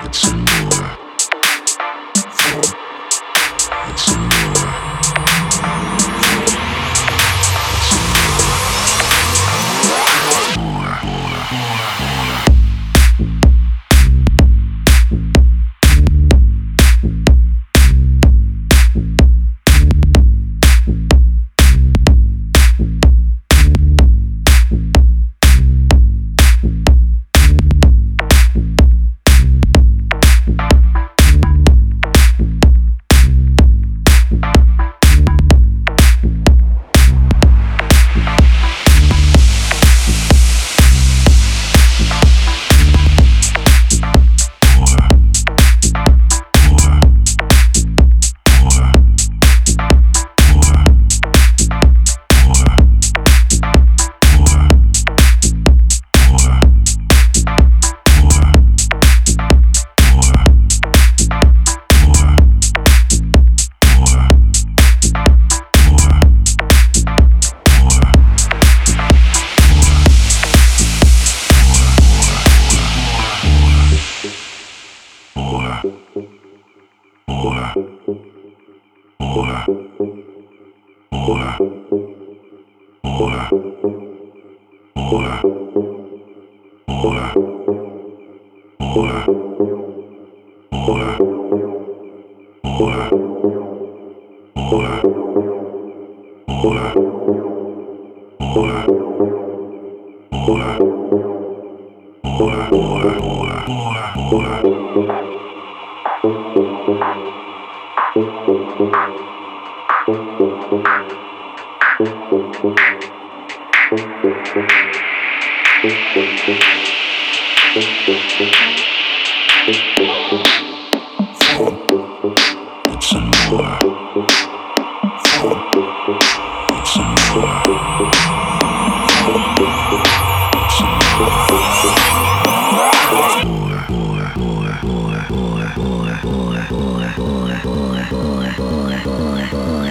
It's more. It's more. More. More. More. More. More. More. More. More. More. More. More. More. More. More. More. More. More. Some more.